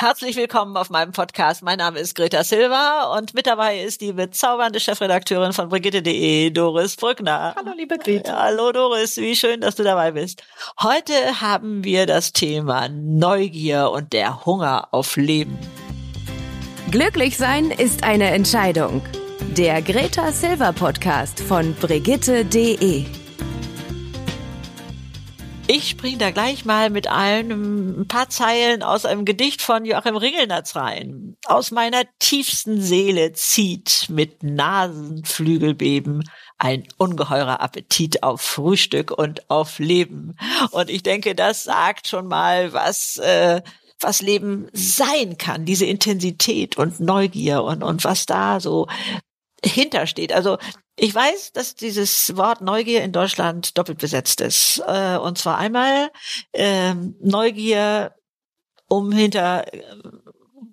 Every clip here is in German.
Herzlich willkommen auf meinem Podcast. Mein Name ist Greta Silva und mit dabei ist die bezaubernde Chefredakteurin von Brigitte.de, Doris Brückner. Hallo, liebe Greta. hallo, Doris. Wie schön, dass du dabei bist. Heute haben wir das Thema Neugier und der Hunger auf Leben. Glücklich sein ist eine Entscheidung. Der Greta Silva Podcast von Brigitte.de. Ich springe da gleich mal mit einem ein paar Zeilen aus einem Gedicht von Joachim Ringelnatz rein. Aus meiner tiefsten Seele zieht mit Nasenflügelbeben ein ungeheurer Appetit auf Frühstück und auf Leben. Und ich denke, das sagt schon mal, was äh, was Leben sein kann, diese Intensität und Neugier und und was da so hintersteht. Also ich weiß, dass dieses Wort Neugier in Deutschland doppelt besetzt ist. Äh, und zwar einmal ähm, Neugier, um hinter äh,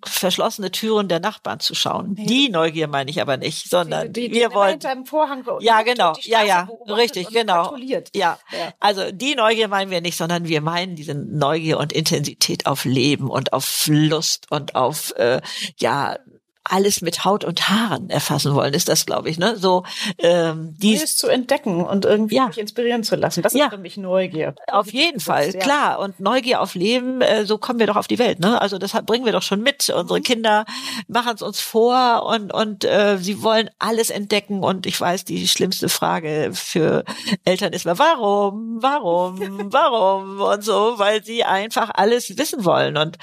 verschlossene Türen der Nachbarn zu schauen. Nee. Die Neugier meine ich aber nicht, sondern die, die, wir wollen hinter einem Vorhang ja genau, ja ja, richtig genau, ja. ja. Also die Neugier meinen wir nicht, sondern wir meinen diese Neugier und Intensität auf Leben und auf Lust und auf äh, ja alles mit Haut und Haaren erfassen wollen, ist das, glaube ich, ne? So ähm, dies zu entdecken und irgendwie ja. mich inspirieren zu lassen. Das ja. ist für mich Neugier. Auf jeden Fall, ja. klar. Und Neugier auf Leben, äh, so kommen wir doch auf die Welt, ne? Also das bringen wir doch schon mit. Unsere mhm. Kinder machen es uns vor und und äh, sie wollen alles entdecken. Und ich weiß, die schlimmste Frage für Eltern ist mal, warum, warum, warum und so, weil sie einfach alles wissen wollen. Und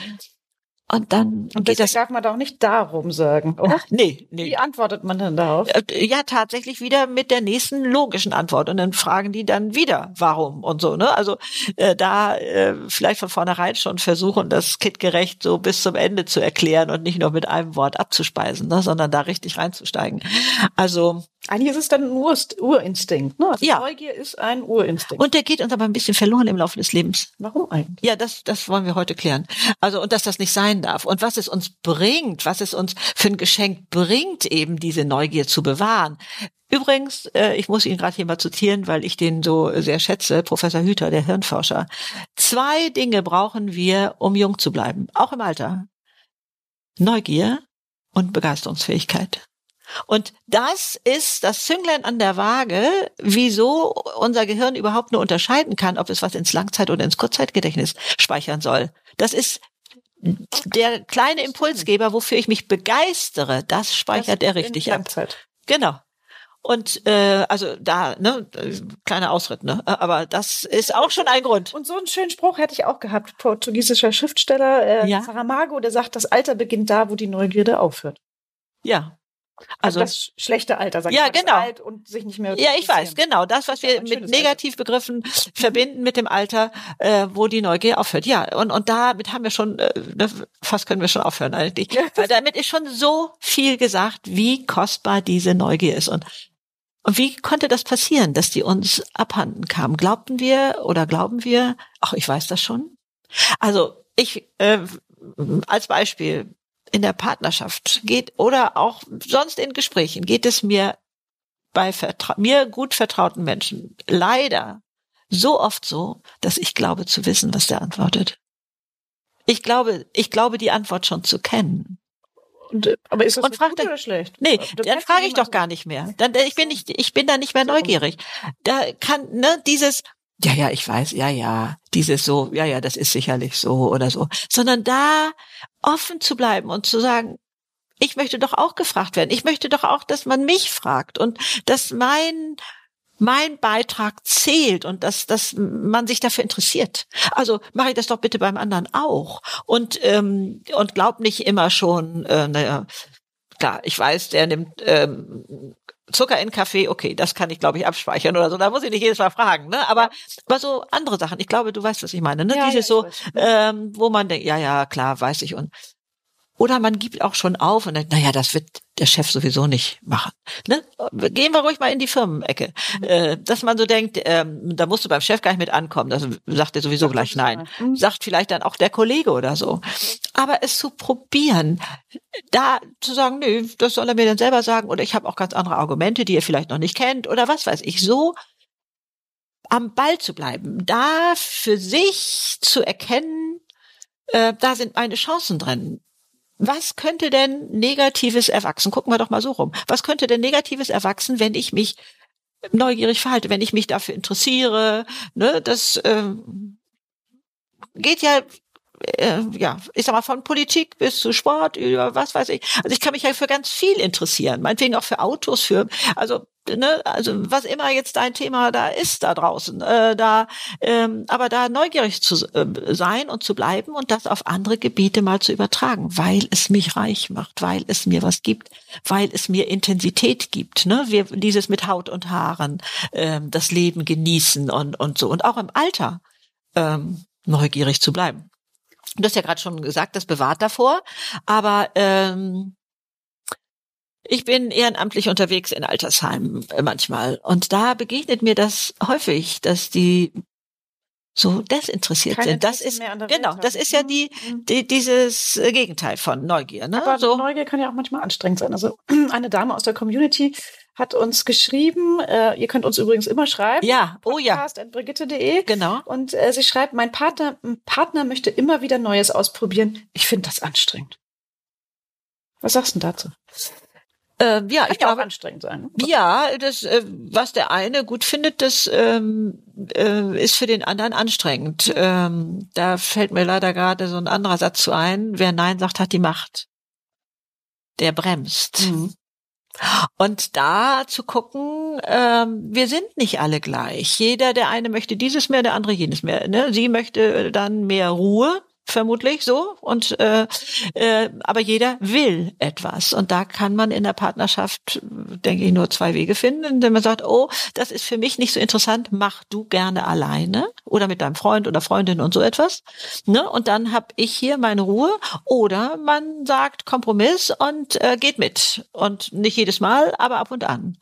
und dann und geht das darf man doch nicht darum sagen. Oder? Ach, nee, nee. Wie antwortet man denn darauf? Äh, ja, tatsächlich wieder mit der nächsten logischen Antwort. Und dann fragen die dann wieder, warum und so. Ne? Also äh, da äh, vielleicht von vornherein schon versuchen, das kindgerecht so bis zum Ende zu erklären und nicht nur mit einem Wort abzuspeisen, ne? sondern da richtig reinzusteigen. Also eigentlich ist es dann ein Ur Urinstinkt. Ne? Also ja. Neugier ist ein Urinstinkt. Und der geht uns aber ein bisschen verloren im Laufe des Lebens. Warum eigentlich? Ja, das, das wollen wir heute klären. Also, und dass das nicht sein darf. Und was es uns bringt, was es uns für ein Geschenk bringt, eben diese Neugier zu bewahren. Übrigens, äh, ich muss ihn gerade hier mal zitieren, weil ich den so sehr schätze, Professor Hüter, der Hirnforscher. Zwei Dinge brauchen wir, um jung zu bleiben, auch im Alter. Neugier und Begeisterungsfähigkeit. Und das ist das Zünglein an der Waage, wieso unser Gehirn überhaupt nur unterscheiden kann, ob es was ins Langzeit- oder ins Kurzzeitgedächtnis speichern soll. Das ist der kleine Impulsgeber, wofür ich mich begeistere, das speichert das er richtig ab. Genau. Und äh, also da, ne, kleiner Ausritt, ne? Aber das ist auch schon ein Grund. Und so einen schönen Spruch hätte ich auch gehabt, portugiesischer Schriftsteller äh, ja? Saramago, der sagt, das Alter beginnt da, wo die Neugierde aufhört. Ja, also, also das schlechte Alter, sag ja, ich genau. alt und sich nicht mehr. Ja, ich weiß, genau. Das, was wir mit Negativbegriffen verbinden mit dem Alter, äh, wo die Neugier aufhört. Ja, und, und damit haben wir schon, äh, ne, fast können wir schon aufhören eigentlich. Weil damit ist schon so viel gesagt, wie kostbar diese Neugier ist. Und, und wie konnte das passieren, dass die uns abhanden kam? Glaubten wir oder glauben wir, ach, ich weiß das schon? Also, ich, äh, als Beispiel, in der Partnerschaft geht oder auch sonst in Gesprächen geht es mir bei vertra mir gut vertrauten Menschen leider so oft so, dass ich glaube zu wissen, was der antwortet. Ich glaube, ich glaube die Antwort schon zu kennen. Und, äh, aber ist das und gut oder schlecht? Nee, das dann frage ich doch gar nicht mehr. Dann ich bin nicht ich bin da nicht mehr neugierig. Da kann ne dieses ja, ja, ich weiß, ja, ja, dieses so, ja, ja, das ist sicherlich so oder so, sondern da offen zu bleiben und zu sagen, ich möchte doch auch gefragt werden. Ich möchte doch auch, dass man mich fragt und dass mein mein Beitrag zählt und dass, dass man sich dafür interessiert. Also mache ich das doch bitte beim anderen auch. Und, ähm, und glaub nicht immer schon, äh, naja, klar, ich weiß, der nimmt ähm, Zucker in Kaffee, okay, das kann ich, glaube ich, abspeichern oder so. Da muss ich nicht jedes Mal fragen, ne? Aber, aber so andere Sachen. Ich glaube, du weißt, was ich meine, ne? Ja, Dieses ja, so, ähm, wo man denkt, ja, ja, klar, weiß ich. Und oder man gibt auch schon auf und denkt, naja, das wird der Chef sowieso nicht machen. Ne? Gehen wir ruhig mal in die Firmenecke. Mhm. Äh, dass man so denkt, ähm, da musst du beim Chef gar nicht mit ankommen. Das sagt er sowieso gleich nein. Mhm. Sagt vielleicht dann auch der Kollege oder so. Aber es zu probieren, da zu sagen, nö, das soll er mir dann selber sagen oder ich habe auch ganz andere Argumente, die ihr vielleicht noch nicht kennt oder was weiß ich. So am Ball zu bleiben, da für sich zu erkennen, äh, da sind meine Chancen drin. Was könnte denn Negatives erwachsen? Gucken wir doch mal so rum. Was könnte denn Negatives erwachsen, wenn ich mich neugierig verhalte, wenn ich mich dafür interessiere? Ne, das ähm, geht ja äh, ja, ich sag mal, von Politik bis zu Sport, über was weiß ich. Also ich kann mich ja für ganz viel interessieren, meinetwegen auch für Autos, für, also, ne, also was immer jetzt dein Thema da ist da draußen, äh, da, ähm, aber da neugierig zu äh, sein und zu bleiben und das auf andere Gebiete mal zu übertragen, weil es mich reich macht, weil es mir was gibt, weil es mir Intensität gibt, ne, wir dieses mit Haut und Haaren, ähm, das Leben genießen und und so und auch im Alter ähm, neugierig zu bleiben. Du hast ja gerade schon gesagt, das bewahrt davor, aber ähm, ich bin ehrenamtlich unterwegs in Altersheimen äh, manchmal und da begegnet mir das häufig, dass die so desinteressiert Kein sind. Das ist genau, das ist ja die, Mhm. die dieses äh, Gegenteil von Neugier, ne? Aber so Neugier kann ja auch manchmal anstrengend sein. Also eine Dame aus der Community hat uns geschrieben, äh, ihr könnt uns übrigens immer schreiben. ja, oh ja, Podcast.brigitte.de. genau. Und äh, sie schreibt, mein Partner, mein Partner möchte immer wieder Neues ausprobieren. Ich finde das anstrengend. Was sagst du denn dazu? Ähm, ja, Kann ich ja auch glaube, anstrengend sein. Ja, das, äh, was der eine gut findet, das ähm, äh, ist für den anderen anstrengend. Ähm, da fällt mir leider gerade so ein anderer Satz zu ein. Wer Nein sagt, hat die Macht. Der bremst. Mhm. Und da zu gucken, ähm, wir sind nicht alle gleich. Jeder, der eine möchte dieses mehr, der andere jenes mehr. Ne? Sie möchte dann mehr Ruhe, vermutlich so. Und äh, äh, aber jeder will etwas. Und da kann man in der Partnerschaft, denke ich, nur zwei Wege finden, indem man sagt, oh, das ist für mich nicht so interessant, mach du gerne alleine oder mit deinem Freund oder Freundin und so etwas. Ne? Und dann habe ich hier meine Ruhe. Oder man sagt Kompromiss und äh, geht mit. Und nicht jedes Mal, aber ab und an.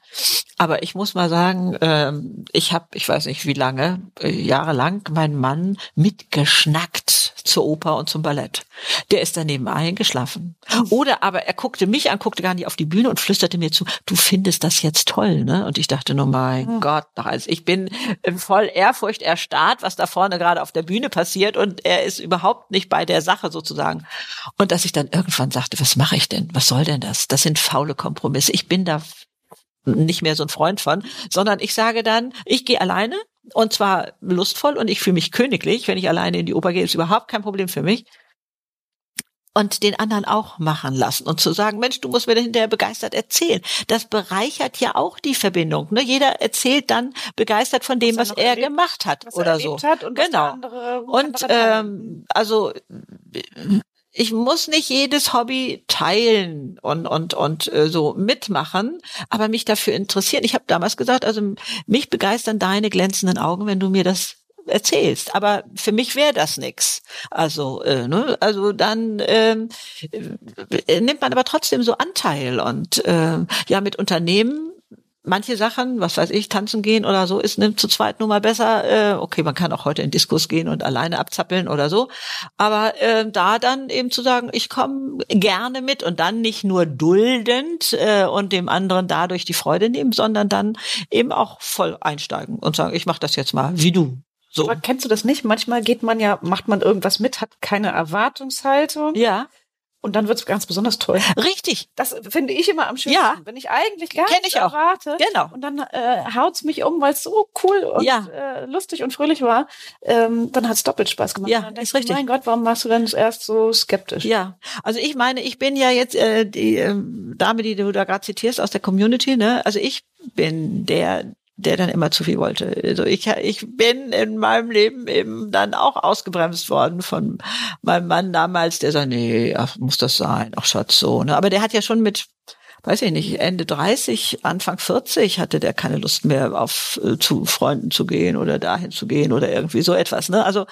Aber ich muss mal sagen, ähm, ich habe, ich weiß nicht wie lange, äh, jahrelang meinen Mann mitgeschnackt zur Oper und zum Ballett. Der ist daneben eingeschlafen. Oder aber er guckte mich an, guckte gar nicht auf die Bühne und flüsterte mir zu, du findest das jetzt toll, ne? Und ich dachte nur, mein Gott, also ich bin voll Ehrfurcht erstarrt, was da vorne gerade auf der Bühne passiert und er ist überhaupt nicht bei der Sache sozusagen. Und dass ich dann irgendwann sagte, was mache ich denn? Was soll denn das? Das sind faule Kompromisse. Ich bin da nicht mehr so ein Freund von, sondern ich sage dann, ich gehe alleine und zwar lustvoll und ich fühle mich königlich, wenn ich alleine in die Oper gehe, ist überhaupt kein Problem für mich. Und den anderen auch machen lassen und zu sagen, Mensch, du musst mir hinterher begeistert erzählen. Das bereichert ja auch die Verbindung. Ne? Jeder erzählt dann begeistert von dem, Was was, er er erlebt- gemacht hat er oder so. hat und genau. andere Und ähm, also ich muss nicht jedes Hobby teilen und und und äh, so mitmachen, aber mich dafür interessieren. Ich habe damals gesagt, also mich begeistern deine glänzenden Augen, wenn du mir das erzählst. Aber für mich wäre das nix. Also äh, ne, also dann ähm, äh, nimmt man aber trotzdem so Anteil und äh, ja mit Unternehmen manche Sachen, was weiß ich, tanzen gehen oder so, ist nimmt zu zweit nun mal besser. Äh, okay, man kann auch heute in Diskurs gehen und alleine abzappeln oder so. Aber äh, da dann eben zu sagen, ich komme gerne mit und dann nicht nur duldend äh, und dem anderen dadurch die Freude nehmen, sondern dann eben auch voll einsteigen und sagen, ich mache das jetzt mal wie du. So. Aber kennst du das nicht? Manchmal geht man ja, macht man irgendwas mit, hat keine Erwartungshaltung Ja, und dann wird's ganz besonders toll. richtig. Das finde ich immer am schönsten. Ja. Wenn ich eigentlich gar Kenn ich auch. erwarte Genau. und dann äh, haut's mich um, weil es so cool und Ja. äh, lustig und fröhlich war, ähm, dann hat's doppelt Spaß gemacht. Ja, Und dann denkst ist richtig. Mein Gott, warum warst du denn erst so skeptisch? Ja, also ich meine, ich bin ja jetzt äh, die ähm, Dame, die du da gerade zitierst aus der Community, ne? Also ich bin der, der dann immer zu viel wollte. Also ich, ich bin in meinem Leben eben dann auch ausgebremst worden von meinem Mann damals, der sagt, nee, ach, muss das sein, ach Schatz, so. Ne? Aber der hat ja schon mit weiß ich nicht, Ende 30, Anfang 40 hatte der keine Lust mehr auf äh, zu Freunden zu gehen oder dahin zu gehen oder irgendwie so etwas. Ne? Also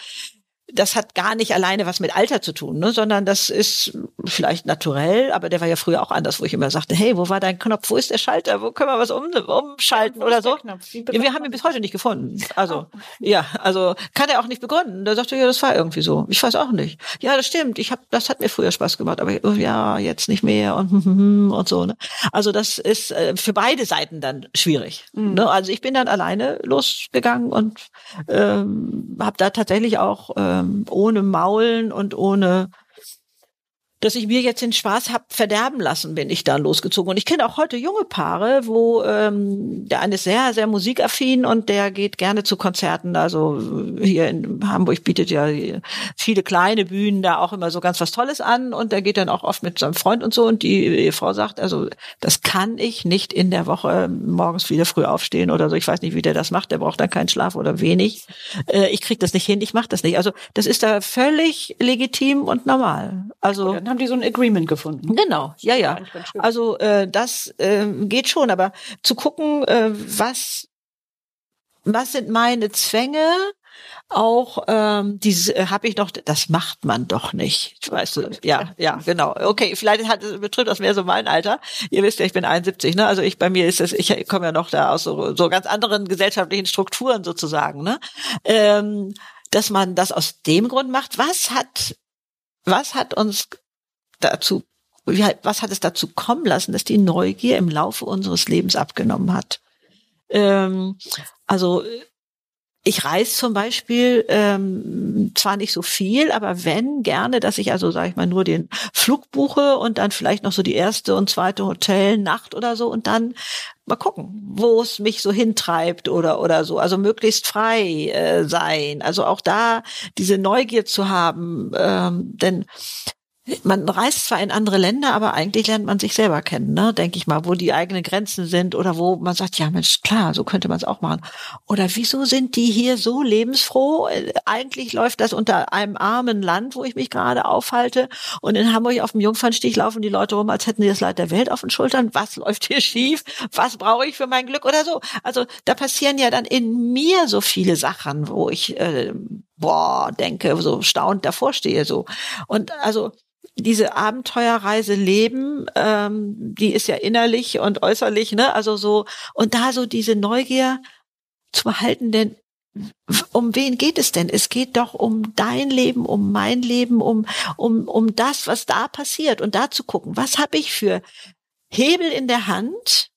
das hat gar nicht alleine was mit Alter zu tun, ne, sondern das ist vielleicht naturell, aber der war ja früher auch anders, wo ich immer sagte, hey, wo war dein Knopf, wo ist der Schalter, wo können wir was um, umschalten oder so. Wir haben ihn bis heute nicht gefunden. Also, Oh. ja, also kann er auch nicht begründen. Da sagte er, ja, das war irgendwie so. Ich weiß auch nicht. Ja, das stimmt. Ich hab, das hat mir früher Spaß gemacht, aber oh, ja, jetzt nicht mehr und und so. Ne? Also das ist äh, für beide Seiten dann schwierig. Mhm. Ne? Also ich bin dann alleine losgegangen und ähm, habe da tatsächlich auch äh, ähm, ohne Maulen und ohne dass ich mir jetzt den Spaß hab verderben lassen, bin ich da losgezogen. Und ich kenne auch heute junge Paare, wo ähm, der eine ist sehr, sehr musikaffin und der geht gerne zu Konzerten. Also hier in Hamburg bietet ja viele kleine Bühnen da auch immer so ganz was Tolles an und der geht dann auch oft mit seinem Freund und so. Und die Ehefrau sagt, also das kann ich nicht in der Woche morgens wieder früh aufstehen oder so. Ich weiß nicht, wie der das macht. Der braucht dann keinen Schlaf oder wenig. Äh, ich krieg das nicht hin, ich mache das nicht. Also das ist da völlig legitim und normal. Also dann haben die so ein Agreement gefunden. Genau, ja, ja. Also äh, das äh, geht schon, aber zu gucken, äh, was was sind meine Zwänge, auch ähm, diese äh, habe ich noch, das macht man doch nicht. Weißt du, ja, ja, genau. Okay, vielleicht hat, betrifft das mehr so mein Alter. Ihr wisst ja, ich bin 71, ne? Also ich bei mir ist das, ich komme ja noch da aus so, so ganz anderen gesellschaftlichen Strukturen sozusagen, ne? Ähm, dass man das aus dem Grund macht, was hat was hat uns dazu, was hat es dazu kommen lassen, dass die Neugier im Laufe unseres Lebens abgenommen hat? Ähm, also ich reise zum Beispiel ähm, zwar nicht so viel, aber wenn gerne, dass ich also sage ich mal nur den Flug buche und dann vielleicht noch so die erste und zweite Hotelnacht oder so und dann mal gucken, wo es mich so hintreibt oder oder so. Also möglichst frei äh, sein. Also auch da diese Neugier zu haben, ähm, denn man reist zwar in andere Länder, aber eigentlich lernt man sich selber kennen, ne? denke ich mal, wo die eigenen Grenzen sind oder wo man sagt, ja Mensch, klar, so könnte man es auch machen. Oder wieso sind die hier so lebensfroh? Eigentlich läuft das unter einem armen Land, wo ich mich gerade aufhalte. Und in Hamburg auf dem Jungfernstich laufen die Leute rum, als hätten sie das Leid der Welt auf den Schultern. Was läuft hier schief? Was brauche ich für mein Glück oder so? Also da passieren ja dann in mir so viele Sachen, wo ich äh, boah denke, so staunend davor stehe so. Und also diese Abenteuerreise leben, ähm, die ist ja innerlich und äußerlich, ne? Also so, und da so diese Neugier zu behalten, denn um wen geht es denn? Es geht doch um dein Leben, um mein Leben, um, um, um das, was da passiert und da zu gucken, was habe ich für Hebel in der Hand,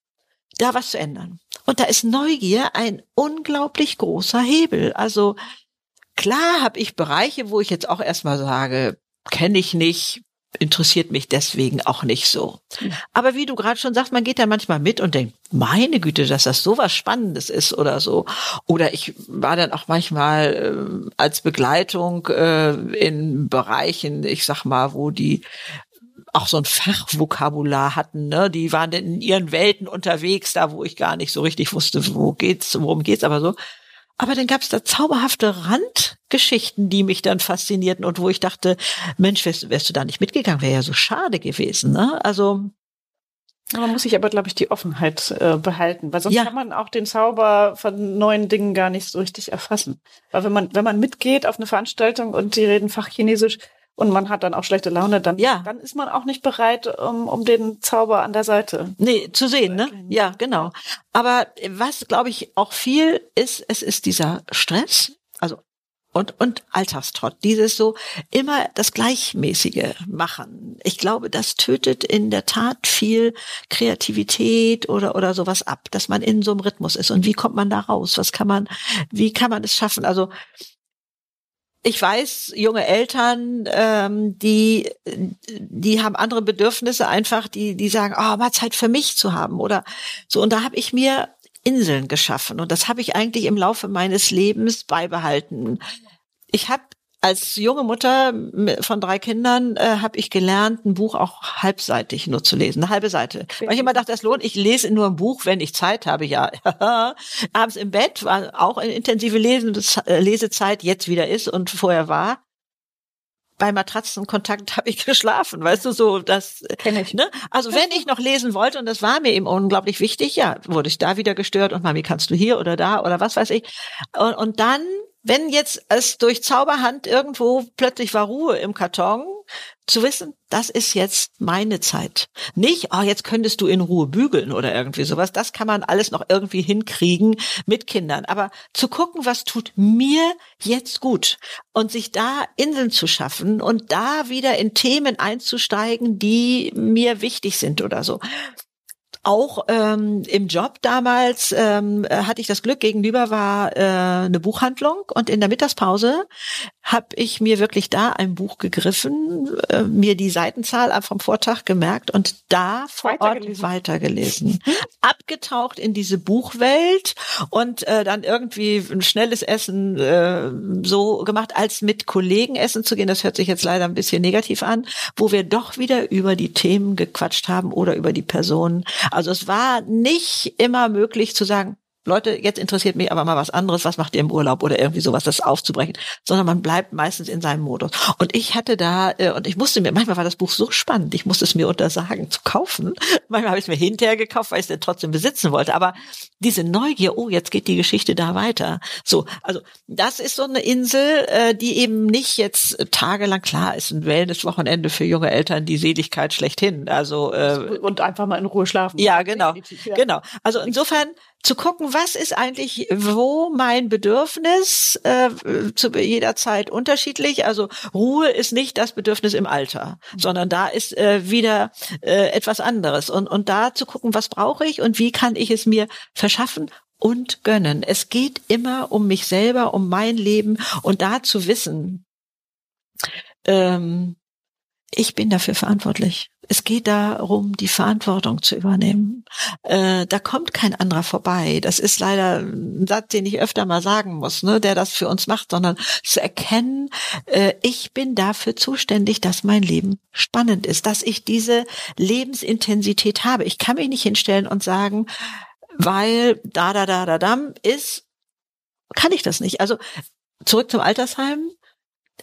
da was zu ändern. Und da ist Neugier ein unglaublich großer Hebel. Also klar habe ich Bereiche, wo ich jetzt auch erstmal sage, kenne ich nicht, interessiert mich deswegen auch nicht so. Aber wie du gerade schon sagst, man geht da manchmal mit und denkt, meine Güte, dass das so was Spannendes ist oder so. Oder ich war dann auch manchmal äh, als Begleitung äh, in Bereichen, ich sag mal, wo die auch so ein Fachvokabular hatten, ne? Die waren in ihren Welten unterwegs, da wo ich gar nicht so richtig wusste, wo geht's, worum geht's, aber so. Aber dann gab es da zauberhafte Randgeschichten, die mich dann faszinierten und wo ich dachte, Mensch, wärst, wärst du da nicht mitgegangen, wäre ja so schade gewesen. Ne? Also man muss sich aber, glaube ich, die Offenheit äh, behalten, weil sonst ja. kann man auch den Zauber von neuen Dingen gar nicht so richtig erfassen. Weil wenn man, wenn man mitgeht auf eine Veranstaltung und die reden Fachchinesisch, und man hat dann auch schlechte Laune, dann, ja. dann ist man auch nicht bereit, um, um den Zauber an der Seite. Nee, zu sehen, ne? Ja, genau. Aber was, glaube ich, auch viel ist, es ist dieser Stress, also und, und Alltagstrott, dieses so immer das Gleichmäßige machen. Ich glaube, das tötet in der Tat viel Kreativität oder, oder sowas ab, dass man in so einem Rhythmus ist. Und wie kommt man da raus? Was kann man, wie kann man es schaffen? Also, ich weiß, junge Eltern, ähm, die, die haben andere Bedürfnisse einfach, die, die sagen, oh, mal Zeit für mich zu haben oder so. Und da habe ich mir Inseln geschaffen und das habe ich eigentlich im Laufe meines Lebens beibehalten. Ich habe als junge Mutter von drei Kindern äh, habe ich gelernt, ein Buch auch halbseitig nur zu lesen, eine halbe Seite. Weil ich immer dachte, das lohnt, ich lese nur ein Buch, wenn ich Zeit habe, ja. Abends im Bett war auch eine intensive äh, Lesezeit, jetzt wieder ist und vorher war bei Matratzenkontakt habe ich geschlafen, weißt du, so das kenne ich. Ne? Also wenn ich noch lesen wollte und das war mir eben unglaublich wichtig, ja, wurde ich da wieder gestört und Mami, kannst du hier oder da oder was weiß ich. Und, und dann wenn jetzt es durch Zauberhand irgendwo plötzlich war Ruhe im Karton, zu wissen, das ist jetzt meine Zeit. Nicht, oh, jetzt könntest du in Ruhe bügeln oder irgendwie sowas. Das kann man alles noch irgendwie hinkriegen mit Kindern. Aber zu gucken, was tut mir jetzt gut und sich da Inseln zu schaffen und da wieder in Themen einzusteigen, die mir wichtig sind oder so auch ähm, im Job damals ähm, hatte ich das Glück, gegenüber war äh, eine Buchhandlung und in der Mittagspause habe ich mir wirklich da ein Buch gegriffen, äh, mir die Seitenzahl vom Vortag gemerkt und da vor Ort weitergelesen. Abgetaucht in diese Buchwelt und äh, dann irgendwie ein schnelles Essen äh, so gemacht, als mit Kollegen essen zu gehen. Das hört sich jetzt leider ein bisschen negativ an, wo wir doch wieder über die Themen gequatscht haben oder über die Personen. Also es war nicht immer möglich zu sagen, Leute, jetzt interessiert mich aber mal was anderes, was macht ihr im Urlaub oder irgendwie sowas, das aufzubrechen, sondern man bleibt meistens in seinem Modus. Und ich hatte da, äh, und ich musste mir, manchmal war das Buch so spannend, ich musste es mir untersagen zu kaufen. Manchmal habe ich es mir hinterher gekauft, weil ich es dann trotzdem besitzen wollte. Aber diese Neugier, oh, jetzt geht die Geschichte da weiter. So, also das ist so eine Insel, äh, die eben nicht jetzt tagelang, klar, ist ein Wellness-Wochenende für junge Eltern, die Seligkeit schlechthin. Also äh, Und einfach mal in Ruhe schlafen. Ja, genau. Ja. Genau. Also insofern zu gucken, was ist eigentlich, wo mein Bedürfnis äh, zu jeder Zeit unterschiedlich. Also Ruhe ist nicht das Bedürfnis im Alter, sondern da ist äh, wieder äh, etwas anderes. Und, und da zu gucken, was brauche ich und wie kann ich es mir verschaffen und gönnen. Es geht immer um mich selber, um mein Leben und da zu wissen, ähm, ich bin dafür verantwortlich. Es geht darum, die Verantwortung zu übernehmen. Äh, da kommt kein anderer vorbei. Das ist leider ein Satz, den ich öfter mal sagen muss, ne, der das für uns macht, sondern zu erkennen, äh, ich bin dafür zuständig, dass mein Leben spannend ist, dass ich diese Lebensintensität habe. Ich kann mich nicht hinstellen und sagen, weil da, da, da, da, dam ist, kann ich das nicht. Also zurück zum Altersheim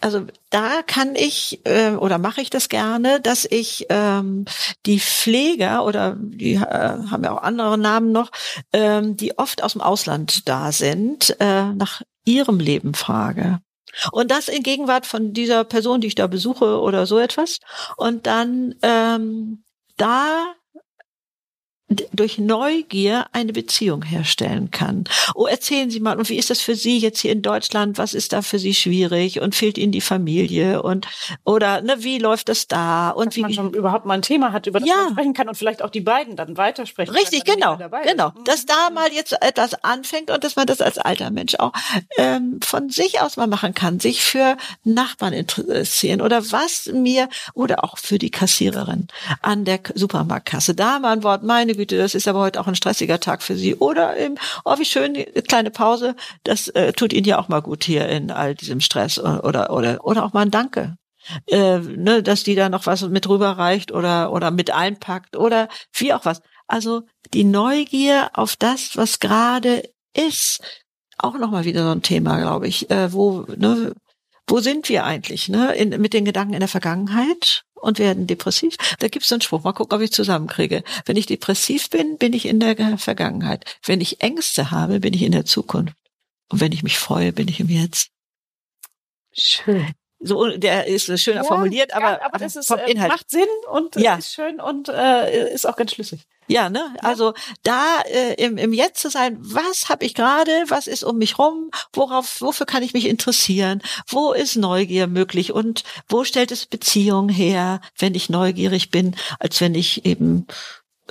also da kann ich äh, oder mache ich das gerne, dass ich ähm, die Pfleger oder die äh, haben ja auch andere Namen noch, ähm, die oft aus dem Ausland da sind, äh, nach ihrem Leben frage. Und das in Gegenwart von dieser Person, die ich da besuche oder so etwas. Und dann ähm, da durch Neugier eine Beziehung herstellen kann. Oh, erzählen Sie mal, und wie ist das für Sie jetzt hier in Deutschland? Was ist da für Sie schwierig? Und fehlt Ihnen die Familie? Und oder ne, wie läuft das da? Und Dass wie man schon überhaupt mal ein Thema hat, über das Ja. man sprechen kann und vielleicht auch die beiden dann weitersprechen. Richtig, wenn genau, dabei ist. genau. Mhm. Dass da mal jetzt etwas anfängt und dass man das als alter Mensch auch ähm, von sich aus mal machen kann, sich für Nachbarn interessieren oder was mir oder auch für die Kassiererin an der Supermarktkasse. Da mal ein Wort, meine Güte, das ist aber heute auch ein stressiger Tag für Sie. Oder eben, oh, wie schön, kleine Pause, das äh, tut Ihnen ja auch mal gut hier in all diesem Stress oder oder oder auch mal ein Danke äh, ne, dass die da noch was mit rüberreicht oder oder mit einpackt oder wie auch was. Also die Neugier auf das, was gerade ist, auch noch mal wieder so ein Thema, glaube ich. Äh, wo ne, wo sind wir eigentlich? Ne, in, mit den Gedanken in der Vergangenheit und werden depressiv. Da gibt's so einen Spruch. Mal gucken, ob ich zusammenkriege. Wenn ich depressiv bin, bin ich in der Vergangenheit. Wenn ich Ängste habe, bin ich in der Zukunft. Und wenn ich mich freue, bin ich im Jetzt. Schön. So, der ist schöner formuliert, aber, ja, aber das ist, vom äh, Inhalt. macht Sinn und äh, Ja. ist schön und äh, ist auch ganz schlüssig. Ja, ne? Also da äh, im, im Jetzt zu sein, was habe ich gerade, was ist um mich rum, worauf, wofür kann ich mich interessieren, wo ist Neugier möglich? Und wo stellt es Beziehung her, wenn ich neugierig bin, als wenn ich eben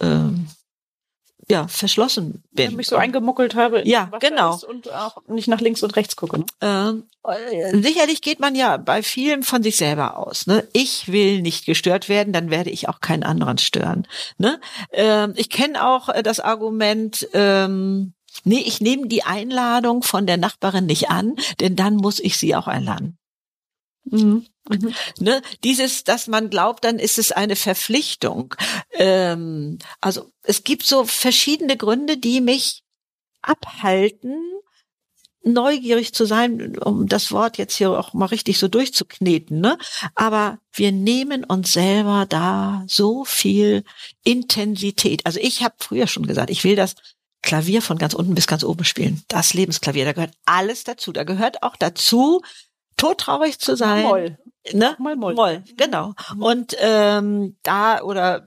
ähm, ja verschlossen Wenn bin. ich mich so eingemuckelt habe, Ja, genau. und auch nicht nach links und rechts gucke. Ne? Ähm, äh, sicherlich geht man ja bei vielen von sich selber aus. Ne? Ich will nicht gestört werden, dann werde ich auch keinen anderen stören. Ne? Ähm, ich kenne auch äh, das Argument, ähm, nee, ich nehme die Einladung von der Nachbarin nicht an, denn dann muss ich sie auch einladen. Mhm. Ne? Dieses, dass man glaubt, dann ist es eine Verpflichtung. Ähm, also es gibt so verschiedene Gründe, die mich abhalten, neugierig zu sein, um das Wort jetzt hier auch mal richtig so durchzukneten. Ne? Aber wir nehmen uns selber da so viel Intensität. Also ich habe früher schon gesagt, ich will das Klavier von ganz unten bis ganz oben spielen. Das Lebensklavier, da gehört alles dazu. Da gehört auch dazu, todtraurig zu sein. Moll. Ne? Mal Moll. Moll, genau. Und ähm, da oder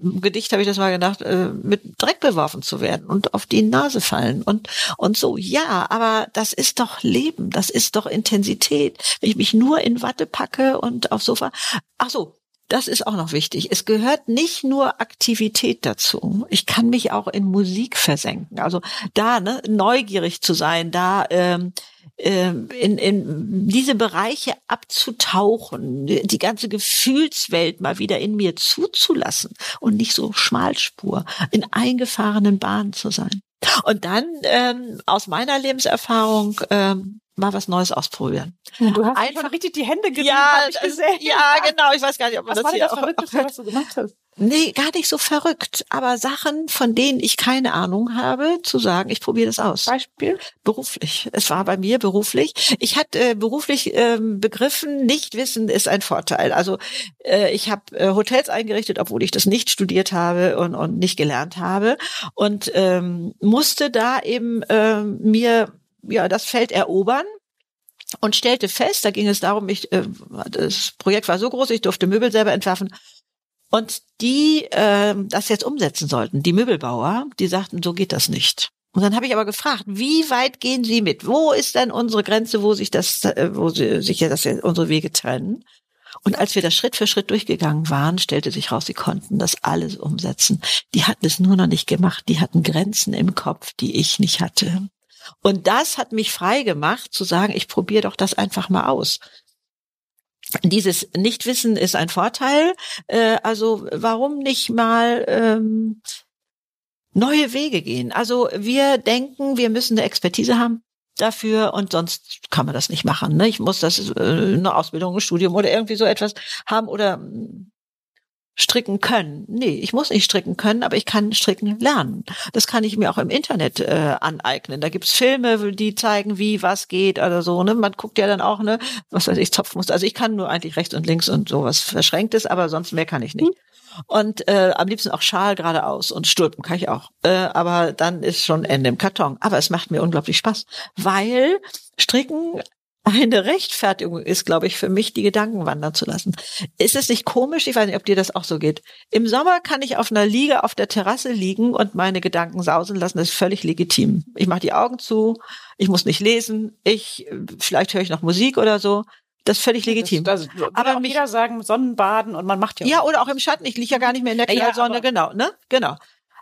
im Gedicht habe ich das mal gedacht, äh, mit Dreck beworfen zu werden und auf die Nase fallen und und so. Ja, aber das ist doch Leben, das ist doch Intensität. Wenn ich mich nur in Watte packe und aufs Sofa. Ach so, das ist auch noch wichtig. Es gehört nicht nur Aktivität dazu. Ich kann mich auch in Musik versenken. Also da ne, neugierig zu sein, da ähm, in, in diese Bereiche abzutauchen, die ganze Gefühlswelt mal wieder in mir zuzulassen und nicht so Schmalspur in eingefahrenen Bahnen zu sein. Und dann ähm, aus meiner Lebenserfahrung ähm, mal was Neues ausprobieren. Du hast einfach richtig die Hände gerieben, ja, ja, genau. Ich weiß gar nicht, ob man was das war hier das Verrückteste, was du gemacht hast? Nee, gar nicht so verrückt. Aber Sachen, von denen ich keine Ahnung habe, zu sagen, ich probiere das aus. Beispiel? Beruflich. Es war bei mir beruflich. Ich hatte äh, beruflich ähm, begriffen, nicht wissen ist ein Vorteil. Also äh, ich habe äh, Hotels eingerichtet, obwohl ich das nicht studiert habe und, und nicht gelernt habe. Und ähm, musste da eben äh, mir ja das Feld erobern und stellte fest, da ging es darum, ich, äh, das Projekt war so groß, ich durfte Möbel selber entwerfen. Und die äh, das jetzt umsetzen sollten, die Möbelbauer, die sagten, so geht das nicht. Und dann habe ich aber gefragt, wie weit gehen Sie mit? Wo ist denn unsere Grenze, wo sich das, äh, wo sie, sich ja das, unsere Wege trennen? Und als wir das Schritt für Schritt durchgegangen waren, stellte sich raus, sie konnten das alles umsetzen. Die hatten es nur noch nicht gemacht. Die hatten Grenzen im Kopf, die ich nicht hatte. Und das hat mich frei gemacht, zu sagen, ich probiere doch das einfach mal aus. Dieses Nichtwissen ist ein Vorteil. Äh, also warum nicht mal ähm, neue Wege gehen? Also wir denken, wir müssen eine Expertise haben dafür und sonst kann man das nicht machen. Ne? Ich muss das äh, eine Ausbildung, ein Studium oder irgendwie so etwas haben oder stricken können. Nee, ich muss nicht stricken können, aber ich kann stricken lernen. Das kann ich mir auch im Internet äh, aneignen. Da gibt's Filme, die zeigen, wie was geht oder so. Ne? Man guckt ja dann auch, ne, was weiß ich, Zopfmuster. Also ich kann nur eigentlich rechts und links und sowas Verschränktes, aber sonst mehr kann ich nicht. Und äh, am liebsten auch Schal geradeaus und Stulpen kann ich auch. Äh, aber dann ist schon Ende im Karton. Aber es macht mir unglaublich Spaß, weil Stricken eine Rechtfertigung ist, glaube ich, für mich, die Gedanken wandern zu lassen. Ist es nicht komisch? Ich weiß nicht, ob dir das auch so geht. Im Sommer kann ich auf einer Liege auf der Terrasse liegen und meine Gedanken sausen lassen. Das ist völlig legitim. Ich mache die Augen zu, ich muss nicht lesen, ich vielleicht höre ich noch Musik oder so. Das ist völlig legitim. Das, das aber auch mich, jeder sagen Sonnenbaden und man macht ja. Ja, oder auch im Schatten. Ich liege ja gar nicht mehr in der Knallsonne. Ja, genau, ne? Genau.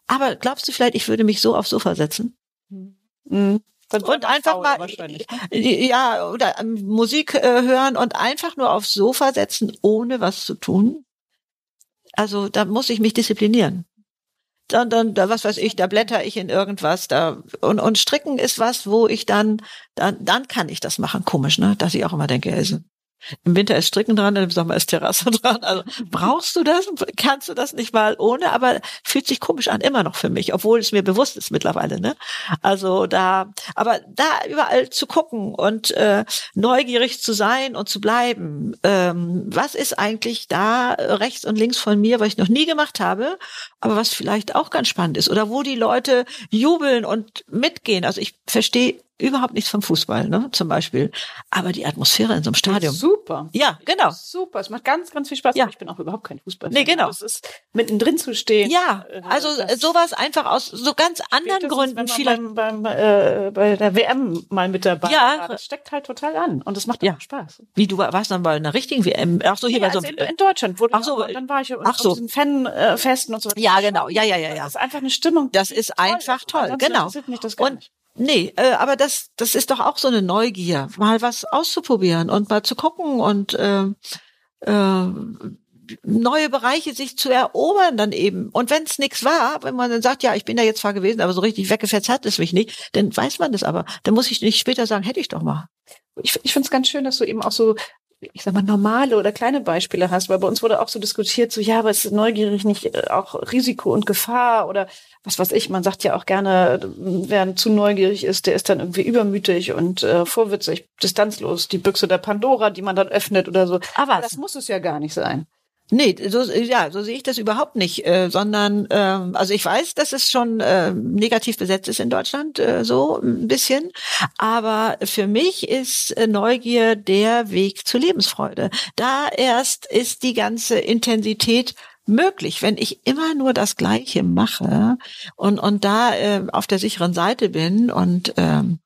Aber glaubst du vielleicht, ich würde mich so aufs Sofa setzen? Mhm und einfach mal ne? ja oder ähm, Musik äh, hören und einfach nur aufs Sofa setzen ohne was zu tun. Also da muss ich mich disziplinieren. Dann dann da was weiß ich, da blätter ich in irgendwas da und und stricken ist was, wo ich dann dann dann kann ich das machen. Komisch, ne? Dass ich auch immer denke, also, im Winter ist Stricken dran, im Sommer ist Terrasse dran. Also brauchst du das? Kannst du das nicht mal ohne? Aber fühlt sich komisch an, immer noch für mich, obwohl es mir bewusst ist mittlerweile. Ne? Also da, aber da überall zu gucken und äh, neugierig zu sein und zu bleiben. Ähm, was ist eigentlich da rechts und links von mir, was ich noch nie gemacht habe, aber was vielleicht auch ganz spannend ist? Oder wo die Leute jubeln und mitgehen. Also ich verstehe überhaupt nichts vom Fußball, ne, zum Beispiel. Aber die Atmosphäre in so einem Stadion. Super. Ja, genau. Super. Es macht ganz, ganz viel Spaß. Ja. Ich bin auch überhaupt kein Fußball. Nee, genau. Es ist mittendrin zu stehen. Ja, äh, also sowas einfach aus so ganz anderen Gründen. Vielleicht beim, beim äh, bei der WM mal mit dabei. Ja, war. das steckt halt total an und es macht ja Spaß. Wie du warst dann bei einer richtigen WM? Ach so hier ja, bei so also in, in Deutschland. Wo ach so, dann war ich ach so. diesen Fanfesten und so. Ja, genau. Ja, ja, ja, ja. Das ist einfach eine Stimmung. Das ist einfach toll. Genau. Mich das gar und nicht. Nee, äh, aber das, das ist doch auch so eine Neugier, mal was auszuprobieren und mal zu gucken und äh, äh, neue Bereiche sich zu erobern dann eben. Und wenn es nichts war, wenn man dann sagt, ja, ich bin da jetzt zwar gewesen, aber so richtig weggefetzt hat es mich nicht, dann weiß man das aber. Dann muss ich nicht später sagen, hätte ich doch mal. Ich, ich finde es ganz schön, dass du eben auch so ich sag mal, normale oder kleine Beispiele hast, weil bei uns wurde auch so diskutiert, so ja, aber ist neugierig nicht äh, auch Risiko und Gefahr oder was weiß ich, man sagt ja auch gerne, wer zu neugierig ist, der ist dann irgendwie übermütig und äh, vorwitzig, distanzlos, die Büchse der Pandora, die man dann öffnet oder so. Aber, aber das muss es ja gar nicht sein. Nee, so, ja, so sehe ich das überhaupt nicht, äh, sondern ähm, also ich weiß, dass es schon äh, negativ besetzt ist in Deutschland, äh, so ein bisschen, aber für mich ist äh, Neugier der Weg zur Lebensfreude. Da erst ist die ganze Intensität möglich, wenn ich immer nur das Gleiche mache und und da äh, auf der sicheren Seite bin und ähm,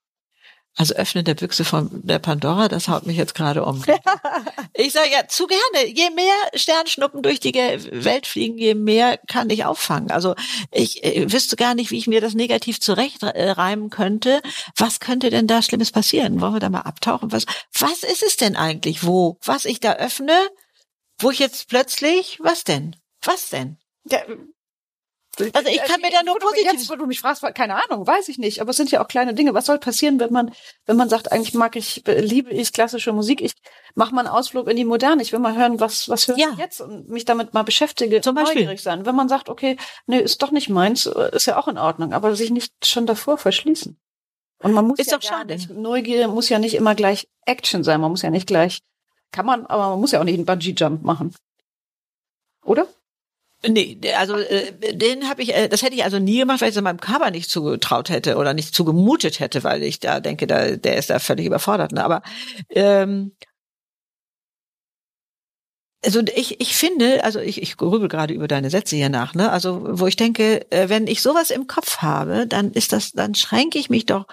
Also öffnen der Büchse von der Pandora, das haut mich jetzt gerade um. ich sage ja zu gerne. Je mehr Sternschnuppen durch die Welt fliegen, je mehr kann ich auffangen. Also ich äh, wüsste gar nicht, wie ich mir das negativ zurechtreimen könnte. Was könnte denn da Schlimmes passieren? Wollen wir da mal abtauchen? Was, was ist es denn eigentlich, wo, was ich da öffne, wo ich jetzt plötzlich, was denn? Was denn? Ja, also ich kann mir da nur wo positiv. Du, jetzt, wo du mich fragst, keine Ahnung, weiß ich nicht. Aber es sind ja auch kleine Dinge. Was soll passieren, wenn man, wenn man sagt, eigentlich mag ich, liebe ich klassische Musik, ich mache mal einen Ausflug in die Moderne. Ich will mal hören, was, was höre ja. ich jetzt und mich damit mal beschäftige, Zum Beispiel. neugierig sein. Wenn man sagt, okay, nee, ist doch nicht meins, ist ja auch in Ordnung, aber sich nicht schon davor verschließen. Und man muss ist ja doch schade. Nicht, Neugier muss ja nicht immer gleich Action sein. Man muss ja nicht gleich, kann man, aber man muss ja auch nicht einen Bungee Jump machen. Oder? Nee, also äh, den habe ich, äh, das hätte ich also nie gemacht, weil ich es meinem Körper nicht zugetraut hätte oder nicht zugemutet hätte, weil ich da denke, da, der ist da völlig überfordert. Ne? Aber ähm, also ich, ich finde, also ich, ich grübel gerade über deine Sätze hier nach, ne? Also wo ich denke, äh, wenn ich sowas im Kopf habe, dann ist das, dann schränke ich mich doch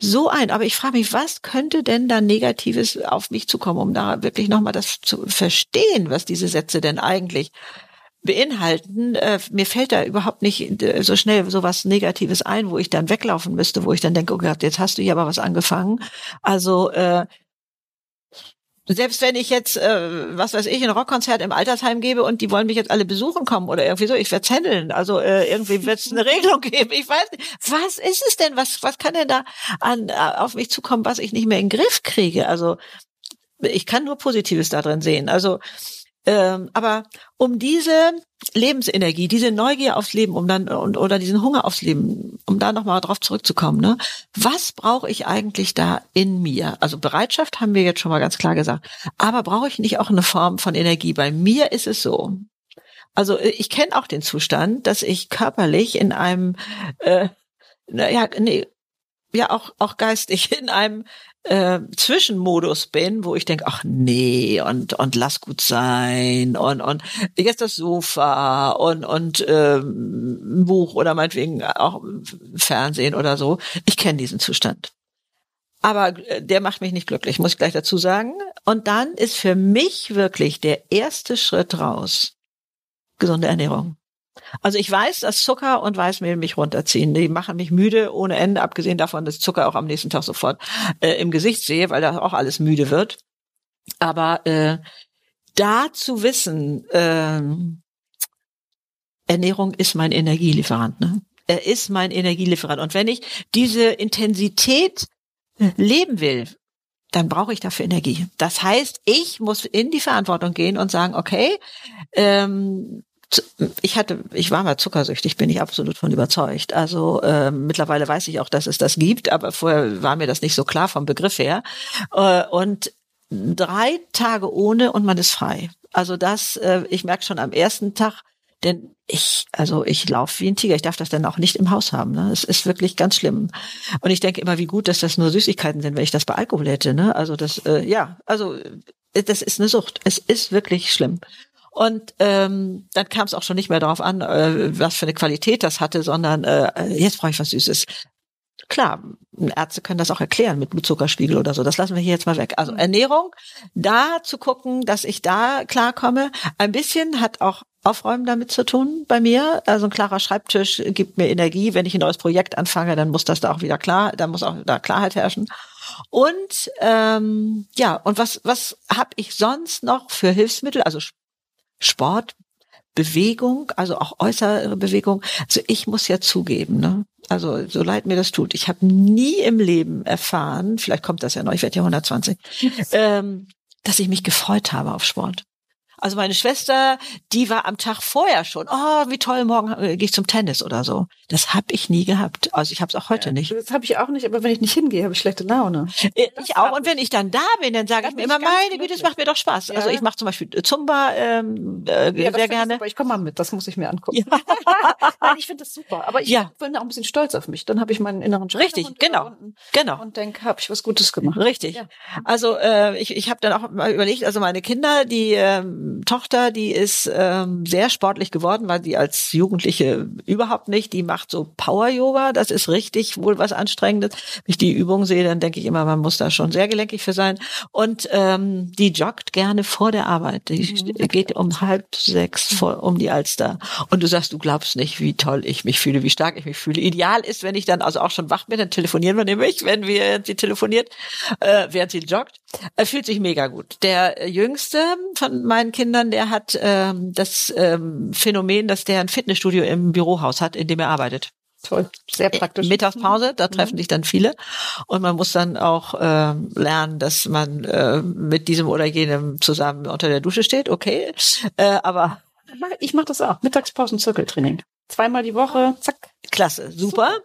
so ein. Aber ich frage mich, was könnte denn da Negatives auf mich zukommen, um da wirklich nochmal das zu verstehen, was diese Sätze denn eigentlich beinhalten. Äh, mir fällt da überhaupt nicht äh, so schnell sowas Negatives ein, wo ich dann weglaufen müsste, wo ich dann denke, oh Gott, jetzt hast du hier aber was angefangen. Also äh, selbst wenn ich jetzt, äh, was weiß ich, ein Rockkonzert im Altersheim gebe und die wollen mich jetzt alle besuchen kommen oder irgendwie so, ich werde händeln. Also äh, irgendwie wird es eine Regelung geben. Ich weiß nicht, was ist es denn? Was, was kann denn da an, äh, auf mich zukommen, was ich nicht mehr in den Griff kriege? Also ich kann nur Positives da drin sehen. Also ähm, aber um diese Lebensenergie, diese Neugier aufs Leben, um dann und, oder diesen Hunger aufs Leben, um da nochmal drauf zurückzukommen, ne? Was brauche ich eigentlich da in mir? Also Bereitschaft haben wir jetzt schon mal ganz klar gesagt. Aber brauche ich nicht auch eine Form von Energie? Bei mir ist es so. Also äh, ich kenne auch den Zustand, dass ich körperlich in einem, äh, naja, nee, ja auch auch geistig in einem äh, Zwischenmodus bin, wo ich denke, ach nee, und und lass gut sein und und jetzt das Sofa und und ähm, Buch oder meinetwegen auch Fernsehen oder so. Ich kenne diesen Zustand. Aber äh, der macht mich nicht glücklich, muss ich gleich dazu sagen. Und dann ist für mich wirklich der erste Schritt raus gesunde Ernährung. Also ich weiß, dass Zucker und Weißmehl mich runterziehen. Die machen mich müde ohne Ende, abgesehen davon, dass Zucker auch am nächsten Tag sofort äh, im Gesicht sehe, weil da auch alles müde wird. Aber äh, da zu wissen, äh, Ernährung ist mein Energielieferant. Ne? Er ist mein Energielieferant. Und wenn ich diese Intensität leben will, dann brauche ich dafür Energie. Das heißt, ich muss in die Verantwortung gehen und sagen, okay, ähm, ich hatte, ich war mal zuckersüchtig, bin ich absolut von überzeugt. Also äh, mittlerweile weiß ich auch, dass es das gibt, aber vorher war mir das nicht so klar vom Begriff her. Äh, und drei Tage ohne und man ist frei. Also das, äh, ich merke schon am ersten Tag, denn ich, also ich laufe wie ein Tiger. Ich darf das dann auch nicht im Haus haben. Ne? Es ist wirklich ganz schlimm. Und ich denke immer, wie gut, dass das nur Süßigkeiten sind, wenn ich das bei Alkohol hätte. Ne? Also das, äh, ja, also äh, das ist eine Sucht. Es ist wirklich schlimm. Und ähm, dann kam es auch schon nicht mehr darauf an, äh, was für eine Qualität das hatte, sondern äh, jetzt brauche ich was Süßes. Klar, Ärzte können das auch erklären mit Blutzuckerspiegel oder so. Das lassen wir hier jetzt mal weg. Also mhm. Ernährung, da zu gucken, dass ich da klarkomme. Ein bisschen hat auch Aufräumen damit zu tun bei mir. Also ein klarer Schreibtisch gibt mir Energie. Wenn ich ein neues Projekt anfange, dann muss das da auch wieder klar, da muss auch da Klarheit herrschen. Und ähm, ja, und was was habe ich sonst noch für Hilfsmittel? Also Sport, Bewegung, also auch äußere Bewegung. Also ich muss ja zugeben, ne? Also so leid mir das tut, ich habe nie im Leben erfahren, vielleicht kommt das ja noch, ich werde ja 120, ähm, dass ich mich gefreut habe auf Sport. Also meine Schwester, die war am Tag vorher schon, oh, wie toll, morgen äh, gehe ich zum Tennis oder so. Das habe ich nie gehabt. Also ich habe es auch heute ja, nicht. Das habe ich auch nicht, aber wenn ich nicht hingehe, habe ich schlechte Laune. Äh, ich auch. Und wenn ich dann da bin, dann sage ich mir immer, meine Güte, das macht mir doch Spaß. Ja. Also ich mache zum Beispiel Zumba ähm, äh, ja, sehr gerne. Aber ich komme mal mit, das muss ich mir angucken. Nein, ich finde das super. Aber ich ja. bin auch ein bisschen stolz auf mich. Dann habe ich meinen inneren Job Richtig, genau. Und, genau. Und denke, habe ich was Gutes gemacht. Richtig. Also äh, ich, ich habe dann auch mal überlegt, also meine Kinder, die ähm, Tochter, die ist ähm, sehr sportlich geworden, weil sie als Jugendliche überhaupt nicht. Die macht so Power-Yoga. Das ist richtig wohl was Anstrengendes. Wenn ich die Übung sehe, dann denke ich immer, man muss da schon sehr gelenkig für sein. Und ähm, die joggt gerne vor der Arbeit. Die mhm. geht um halb sechs vor, um die Alster. Und du sagst, du glaubst nicht, wie toll ich mich fühle, wie stark ich mich fühle. Ideal ist, wenn ich dann also auch schon wach bin, dann telefonieren wir nämlich, wenn wir sie telefoniert, äh, während sie joggt. Er fühlt sich mega gut. Der jüngste von meinen Kindern, der hat ähm, das ähm, Phänomen, dass der ein Fitnessstudio im Bürohaus hat, in dem er arbeitet. Toll, sehr praktisch. Mittagspause, da treffen mhm. sich dann viele und man muss dann auch äh, lernen, dass man äh, mit diesem oder jenem zusammen unter der Dusche steht. Okay, äh, aber ich mache das auch. Mittagspausen Zirkeltraining. Zweimal die Woche, zack. Klasse, super.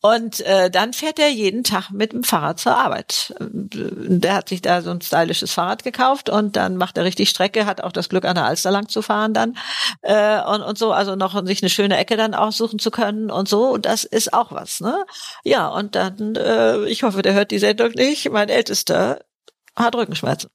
Und äh, dann fährt er jeden Tag mit dem Fahrrad zur Arbeit. Der hat sich da so ein stylisches Fahrrad gekauft und dann macht er richtig Strecke, hat auch das Glück, an der Alster lang zu fahren dann äh, und, und so, also noch sich eine schöne Ecke dann aussuchen zu können und so. Und das ist auch was, ne? Ja, und dann, äh, ich hoffe, der hört die Sendung nicht. Mein Ältester hat Rückenschmerzen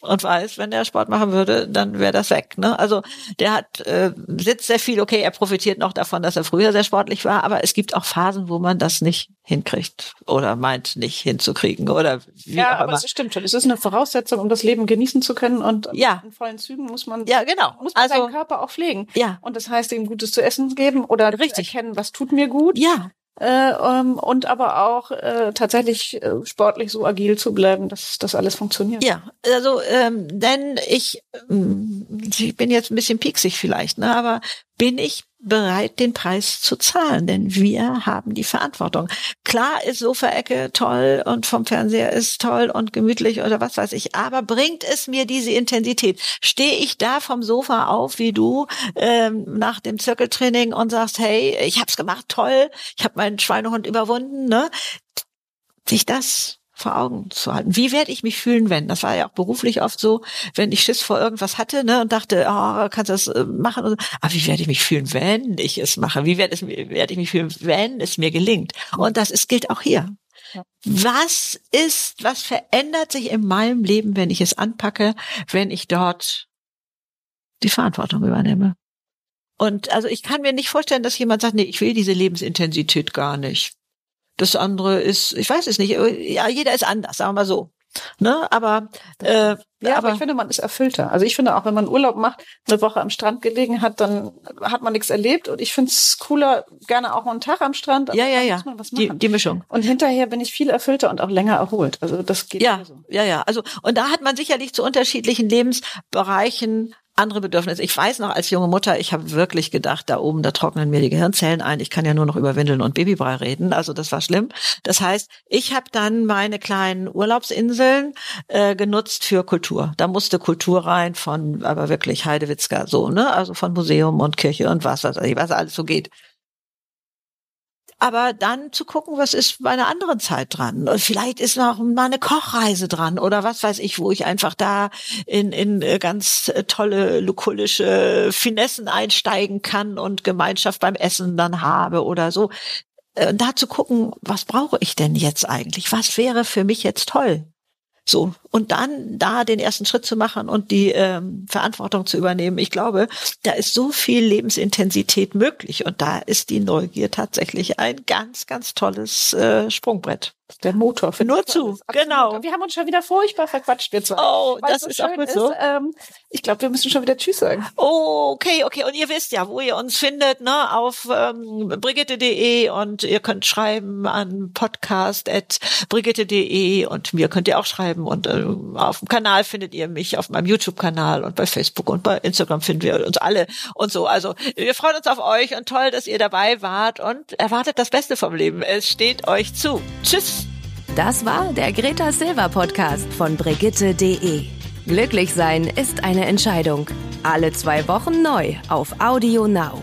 und weiß, wenn er Sport machen würde, dann wäre das weg. Ne? Also der hat äh, sitzt sehr viel. Okay, er profitiert noch davon, dass er früher sehr sportlich war, aber es gibt auch Phasen, wo man das nicht hinkriegt oder meint nicht hinzukriegen oder wie ja, aber es stimmt schon. Es ist eine Voraussetzung, um das Leben genießen zu können und ja. in vollen Zügen muss man ja genau muss man also, seinen Körper auch pflegen. Ja. Und das heißt, ihm Gutes zu essen geben oder richtig erkennen, was tut mir gut. Ja äh, ähm, und aber auch äh, tatsächlich äh, sportlich so agil zu bleiben, dass das alles funktioniert. Ja, also ähm, denn ich, ähm, ich bin jetzt ein bisschen pieksig vielleicht, ne, aber bin ich bereit, den Preis zu zahlen, denn wir haben die Verantwortung. Klar ist Sofaecke toll und vom Fernseher ist toll und gemütlich oder was weiß ich, aber bringt es mir diese Intensität? Stehe ich da vom Sofa auf wie du ähm, nach dem Zirkeltraining und sagst, hey, ich hab's gemacht, toll, ich habe meinen Schweinehund überwunden, ne? Sich das vor Augen zu halten. Wie werde ich mich fühlen, wenn? Das war ja auch beruflich oft so, wenn ich Schiss vor irgendwas hatte, ne, und dachte, oh, kannst du das äh, machen? Aber ah, wie werde ich mich fühlen, wenn ich es mache? Wie werde, es, werde ich mich fühlen, wenn es mir gelingt? Und das ist, gilt auch hier. Ja. Was ist, was verändert sich in meinem Leben, wenn ich es anpacke, wenn ich dort die Verantwortung übernehme? Und also ich kann mir nicht vorstellen, dass jemand sagt, nee, ich will diese Lebensintensität gar nicht. Das andere ist, ich weiß es nicht, ja, jeder ist anders, sagen wir mal so. Ne, aber äh, ja, aber ich finde, man ist erfüllter. Also ich finde auch, wenn man Urlaub macht, eine Woche am Strand gelegen hat, dann hat man nichts erlebt. Und ich finde es cooler, gerne auch einen Tag am Strand. Ja, ja, ja. Die, die Mischung. Und hinterher bin ich viel erfüllter und auch länger erholt. Also das geht ja, so. Ja, ja. Also und da hat man sicherlich zu unterschiedlichen Lebensbereichen andere Bedürfnisse. Ich weiß noch, als junge Mutter, ich habe wirklich gedacht, da oben, da trocknen mir die Gehirnzellen ein. Ich kann ja nur noch über Windeln und Babybrei reden. Also das war schlimm. Das heißt, ich habe dann meine kleinen Urlaubsinseln äh, genutzt für Kultur. Da musste Kultur rein von, aber wirklich Heidewitzka so, ne? Also von Museum und Kirche und was, was, was alles so geht aber dann zu gucken, was ist bei einer anderen Zeit dran. Und vielleicht ist noch mal eine Kochreise dran oder was weiß ich, wo ich einfach da in, in äh, ganz äh, tolle lukullische Finessen einsteigen kann und Gemeinschaft beim Essen dann habe oder so. Äh, da zu gucken, was brauche ich denn jetzt eigentlich? Was wäre für mich jetzt toll? So, und dann da den ersten Schritt zu machen und die ähm, Verantwortung zu übernehmen. Ich glaube, da ist so viel Lebensintensität möglich und da ist die Neugier tatsächlich ein ganz, ganz tolles äh, Sprungbrett. Der Motor. Für Nur zu, genau. Wir haben uns schon wieder furchtbar verquatscht, wir zwei. Oh, Weil das so ist auch gut so. ähm, ich glaube, wir müssen schon wieder Tschüss sagen. Oh, okay, okay. Und ihr wisst ja, wo ihr uns findet, ne, auf ähm, brigitte.de und ihr könnt schreiben an podcast.brigitte.de und mir könnt ihr auch schreiben und äh, auf dem Kanal findet ihr mich, auf meinem YouTube-Kanal und bei Facebook und bei Instagram finden wir uns alle und so. Also wir freuen uns auf euch und toll, dass ihr dabei wart und erwartet das Beste vom Leben. Es steht euch zu. Tschüss. Das war der Greta Silver Podcast von Brigitte.de. Glücklich sein ist eine Entscheidung. Alle zwei Wochen neu auf Audio Now.